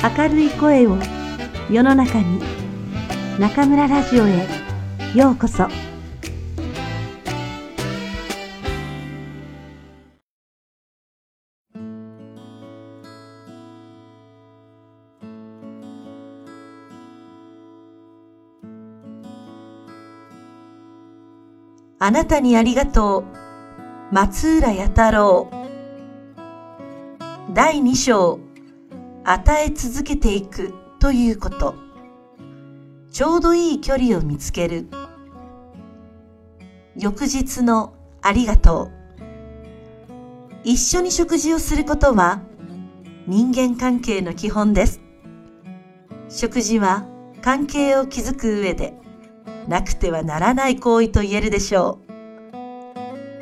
明るい声を世の中に中村ラジオへようこそ。あなたにありがとう。松浦弥太郎。第2章。与え続けていくということ。ちょうどいい距離を見つける。翌日のありがとう。一緒に食事をすることは人間関係の基本です。食事は関係を築く上でなくてはならない行為と言えるでしょ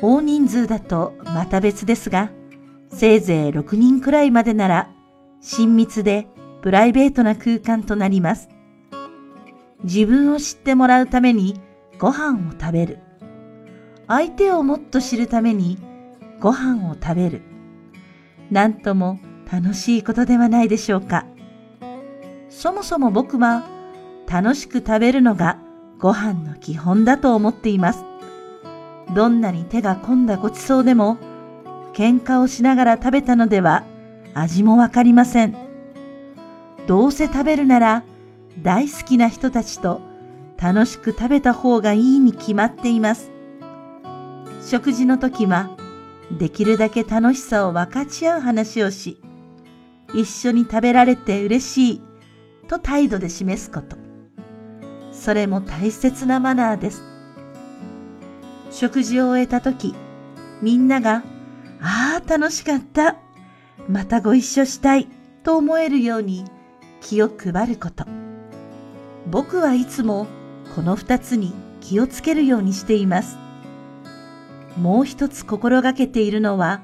う。大人数だとまた別ですが、せいぜい6人くらいまでなら親密でプライベートな空間となります。自分を知ってもらうためにご飯を食べる。相手をもっと知るためにご飯を食べる。なんとも楽しいことではないでしょうか。そもそも僕は楽しく食べるのがご飯の基本だと思っています。どんなに手が込んだごちそうでも喧嘩をしながら食べたのでは味もわかりません。どうせ食べるなら大好きな人たちと楽しく食べた方がいいに決まっています。食事の時はできるだけ楽しさを分かち合う話をし、一緒に食べられて嬉しいと態度で示すこと。それも大切なマナーです。食事を終えた時、みんなが、ああ、楽しかった。またご一緒したいと思えるように気を配ること。僕はいつもこの二つに気をつけるようにしています。もう一つ心がけているのは、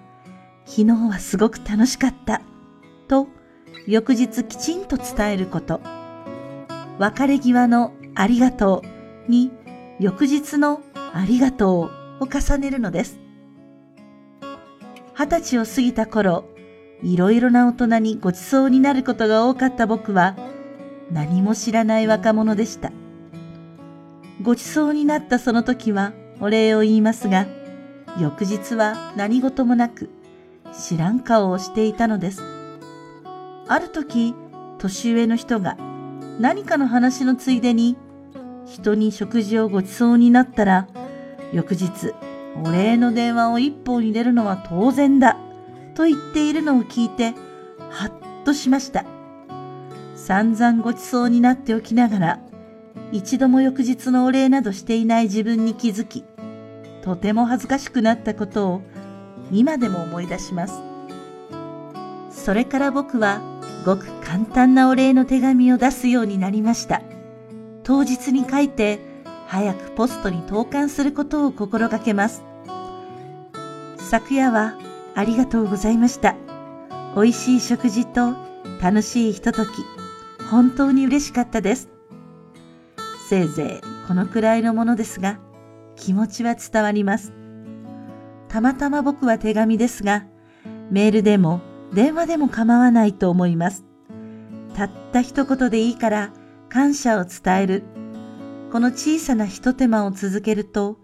昨日はすごく楽しかったと翌日きちんと伝えること。別れ際のありがとうに翌日のありがとうを重ねるのです。二十歳を過ぎた頃、いろいろな大人にごちそうになることが多かった僕は何も知らない若者でした。ごちそうになったその時はお礼を言いますが、翌日は何事もなく知らん顔をしていたのです。ある時、年上の人が何かの話のついでに人に食事をごちそうになったら、翌日、お礼の電話を一本入れるのは当然だと言っているのを聞いて、はっとしました。散々ごちそうになっておきながら、一度も翌日のお礼などしていない自分に気づき、とても恥ずかしくなったことを今でも思い出します。それから僕はごく簡単なお礼の手紙を出すようになりました。当日に書いて早くポストに投函することを心がけます。昨夜はありがとうございました。美味しい食事と楽しいひととき、本当に嬉しかったです。せいぜいこのくらいのものですが、気持ちは伝わります。たまたま僕は手紙ですが、メールでも電話でも構わないと思います。たった一言でいいから感謝を伝える。この小さな一手間を続けると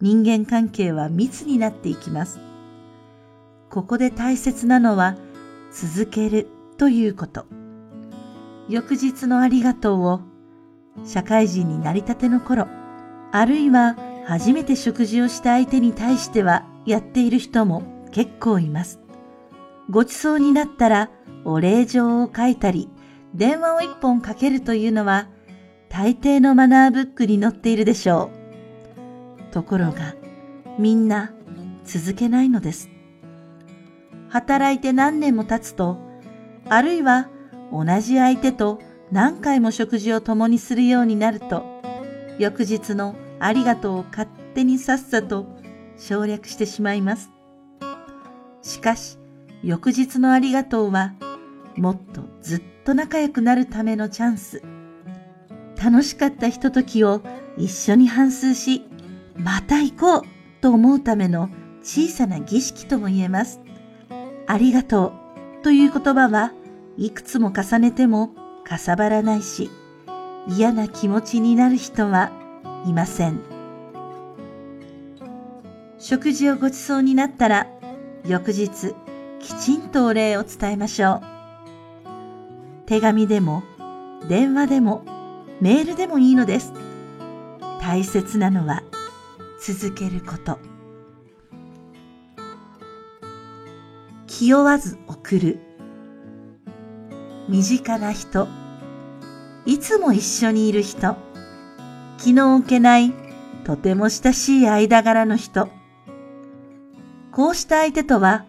人間関係は密になっていきます。ここで大切なのは続けるということ。翌日のありがとうを社会人になりたての頃、あるいは初めて食事をした相手に対してはやっている人も結構います。ごちそうになったらお礼状を書いたり、電話を一本かけるというのは大抵のマナーブックに載っているでしょう。ところが、みんな続けないのです。働いて何年も経つと、あるいは同じ相手と何回も食事を共にするようになると、翌日のありがとうを勝手にさっさと省略してしまいます。しかし、翌日のありがとうは、もっとずっと仲良くなるためのチャンス。楽しかったひとときを一緒に反数し、また行こうと思うための小さな儀式とも言えます。ありがとうという言葉はいくつも重ねてもかさばらないし、嫌な気持ちになる人はいません。食事をごちそうになったら、翌日、きちんとお礼を伝えましょう。手紙でも、電話でも、メールでもいいのです。大切なのは、続けること。気負わず送る。身近な人、いつも一緒にいる人、気の置けないとても親しい間柄の人、こうした相手とは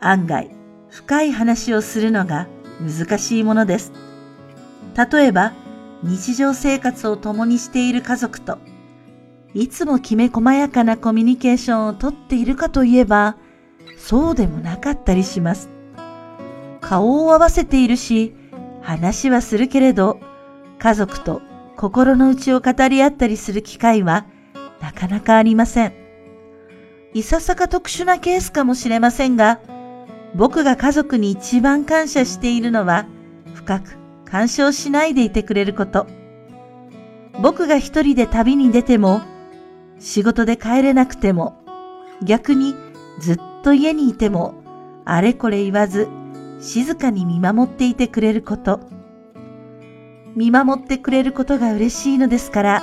案外深い話をするのが難しいものです。例えば日常生活を共にしている家族といつもきめ細やかなコミュニケーションをとっているかといえばそうでもなかったりします。顔を合わせているし話はするけれど家族と心の内を語り合ったりする機会はなかなかありません。いささか特殊なケースかもしれませんが、僕が家族に一番感謝しているのは、深く干渉しないでいてくれること。僕が一人で旅に出ても、仕事で帰れなくても、逆にずっと家にいても、あれこれ言わず、静かに見守っていてくれること。見守ってくれることが嬉しいのですから、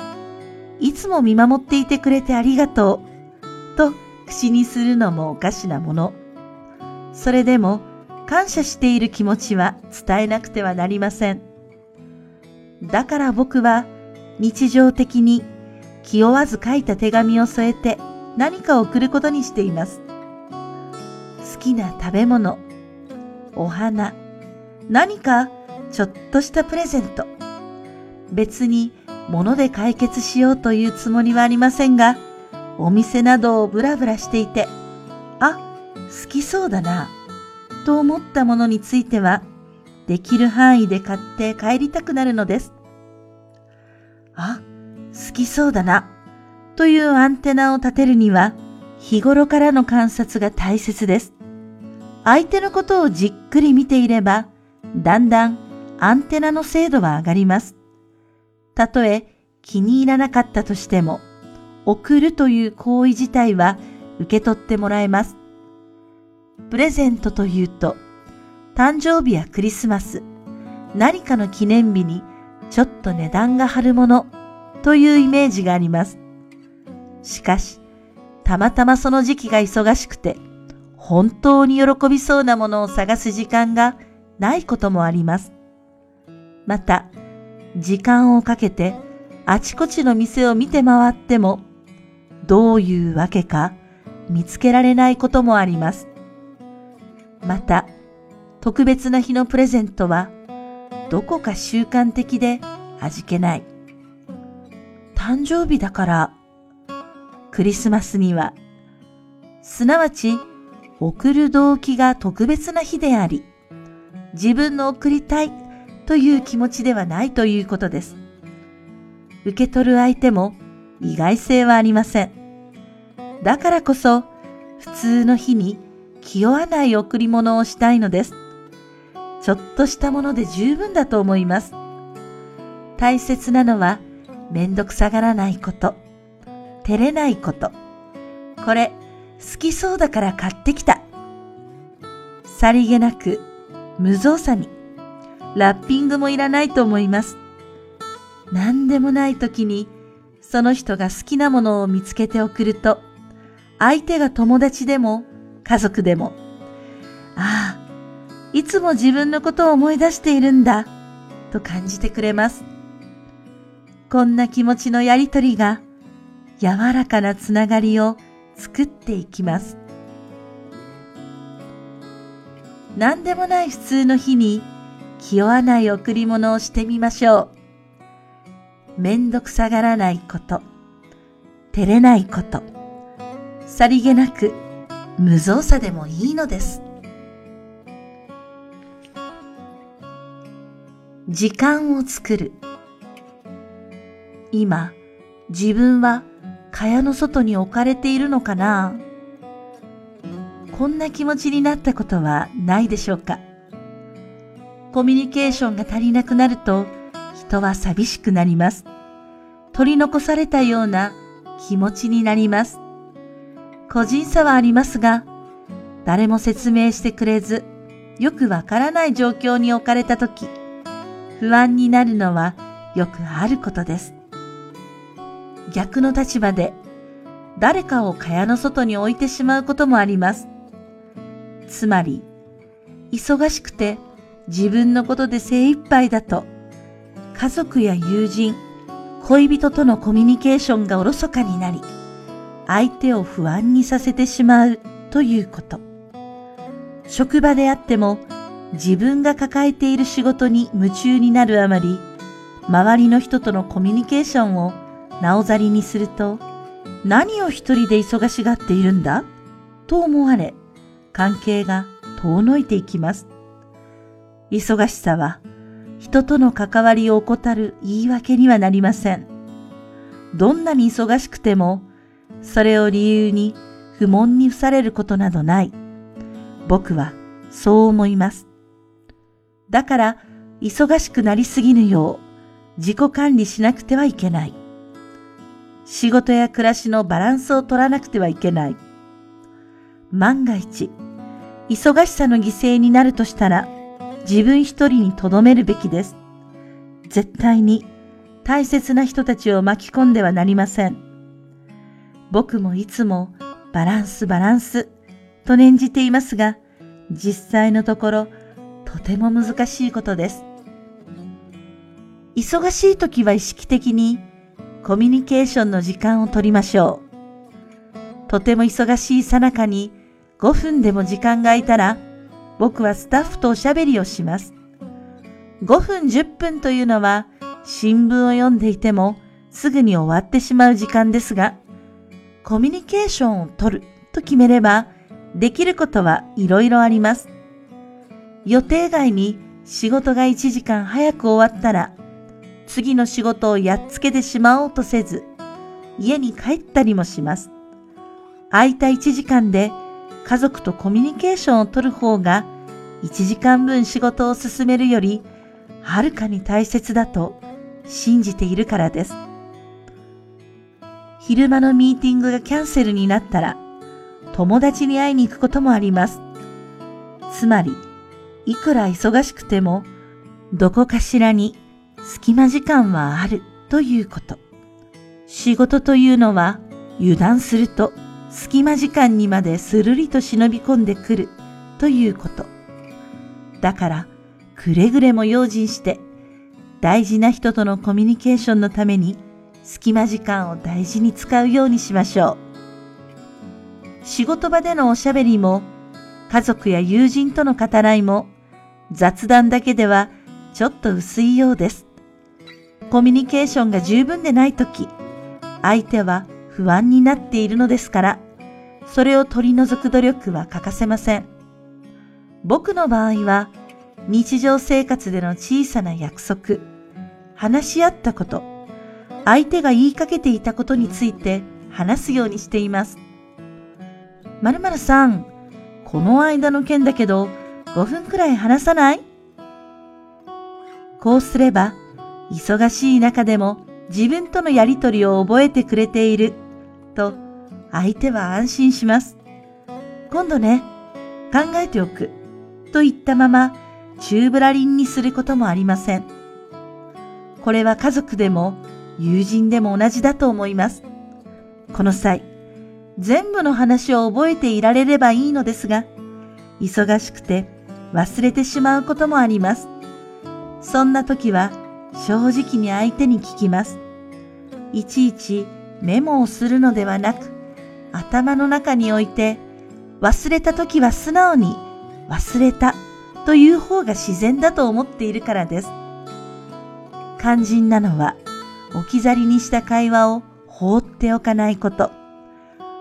いつも見守っていてくれてありがとう、と口にするのもおかしなもの。それでも感謝している気持ちは伝えなくてはなりません。だから僕は日常的に気負わず書いた手紙を添えて何かを送ることにしています。好きな食べ物、お花、何かちょっとしたプレゼント。別に物で解決しようというつもりはありませんが、お店などをブラブラしていて、あ、好きそうだな、と思ったものについては、できる範囲で買って帰りたくなるのです。あ、好きそうだな、というアンテナを立てるには、日頃からの観察が大切です。相手のことをじっくり見ていれば、だんだんアンテナの精度は上がります。たとえ気に入らなかったとしても、送るという行為自体は受け取ってもらえます。プレゼントというと、誕生日やクリスマス、何かの記念日にちょっと値段が張るものというイメージがあります。しかし、たまたまその時期が忙しくて、本当に喜びそうなものを探す時間がないこともあります。また、時間をかけてあちこちの店を見て回ってもどういうわけか見つけられないこともあります。また、特別な日のプレゼントは、どこか習慣的で味気ない。誕生日だから、クリスマスには、すなわち、送る動機が特別な日であり、自分の送りたいという気持ちではないということです。受け取る相手も意外性はありません。だからこそ、普通の日に気負わない贈り物をしたいのです。ちょっとしたもので十分だと思います。大切なのは、めんどくさがらないこと、照れないこと。これ、好きそうだから買ってきた。さりげなく、無造作に、ラッピングもいらないと思います。何でもない時に、その人が好きなものを見つけて送ると、相手が友達でも家族でも、ああ、いつも自分のことを思い出しているんだ、と感じてくれます。こんな気持ちのやりとりが、柔らかなつながりを作っていきます。何でもない普通の日に気負わない贈り物をしてみましょう。めんどくさがらないこと、照れないこと、さりげなく無造作でもいいのです。時間を作る。今、自分は蚊帳の外に置かれているのかな？こんな気持ちになったことはないでしょうか？コミュニケーションが足りなくなると人は寂しくなります。取り残されたような気持ちになります。個人差はありますが、誰も説明してくれず、よくわからない状況に置かれたとき、不安になるのはよくあることです。逆の立場で誰かを蚊帳の外に置いてしまうこともあります。つまり、忙しくて自分のことで精一杯だと、家族や友人、恋人とのコミュニケーションがおろそかになり、相手を不安にさせてしまうということ。職場であっても自分が抱えている仕事に夢中になるあまり、周りの人とのコミュニケーションをなおざりにすると、何を一人で忙しがっているんだ？と思われ、関係が遠のいていきます。忙しさは人との関わりを怠る言い訳にはなりません。どんなに忙しくても、それを理由に不問に付されることなどない。僕はそう思います。だから、忙しくなりすぎぬよう自己管理しなくてはいけない。仕事や暮らしのバランスを取らなくてはいけない。万が一、忙しさの犠牲になるとしたら、自分一人に留めるべきです。絶対に大切な人たちを巻き込んではなりません。僕もいつもバランスバランスと念じていますが、実際のところとても難しいことです。忙しい時は意識的にコミュニケーションの時間を取りましょう。とても忙しいさなかに5分でも時間が空いたら、僕はスタッフとおしゃべりをします。5分10分というのは新聞を読んでいてもすぐに終わってしまう時間ですが、コミュニケーションを取ると決めれば、できることはいろいろあります。予定外に仕事が1時間早く終わったら、次の仕事をやっつけてしまおうとせず、家に帰ったりもします。空いた1時間で家族とコミュニケーションをとる方が1時間分仕事を進めるよりはるかに大切だと信じているからです。昼間のミーティングがキャンセルになったら友達に会いに行くこともあります。つまり、いくら忙しくてもどこかしらに隙間時間はあるということ。仕事というのは油断すると隙間時間にまでするりと忍び込んでくるということ。だから、くれぐれも用心して、大事な人とのコミュニケーションのために隙間時間を大事に使うようにしましょう。仕事場でのおしゃべりも、家族や友人との語らいも、雑談だけではちょっと薄いようです。コミュニケーションが十分でないとき、相手は不安になっているのですから、それを取り除く努力は欠かせません。僕の場合は、日常生活での小さな約束、話し合ったこと、相手が言いかけていたことについて話すようにしています。〇〇さん、この間の件だけど、5分くらい話さない？こうすれば、忙しい中でも自分とのやりとりを覚えてくれていると相手は安心します。今度ね、考えておくと言ったまま宙ぶらりんにすることもありません。これは家族でも友人でも同じだと思います。この際、全部の話を覚えていられればいいのですが、忙しくて忘れてしまうこともあります。そんな時は正直に相手に聞きます。いちいちメモをするのではなく、頭の中に置いて、忘れた時は素直に忘れたという方が自然だと思っているからです。肝心なのは、置き去りにした会話を放っておかないこと。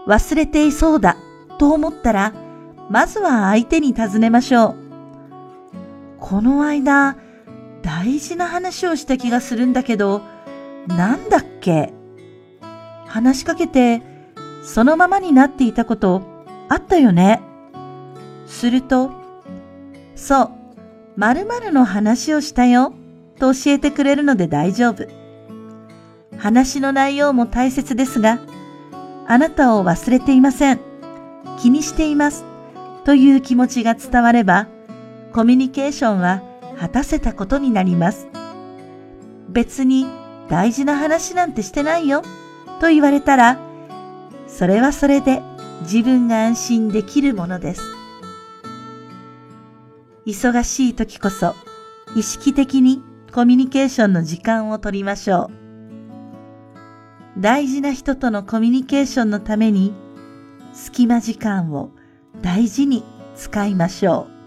忘れていそうだと思ったら、まずは相手に尋ねましょう。この間、大事な話をした気がするんだけど、なんだっけ？話しかけて、そのままになっていたことあったよね。すると、そう、〇〇の話をしたよと教えてくれるので大丈夫。話の内容も大切ですが、あなたを忘れていません。気にしています。という気持ちが伝われば、コミュニケーションは果たせたことになります。別に大事な話なんてしてないよと言われたら、それはそれで自分が安心できるものです。忙しい時こそ意識的にコミュニケーションの時間を取りましょう。大事な人とのコミュニケーションのために隙間時間を大事に使いましょう。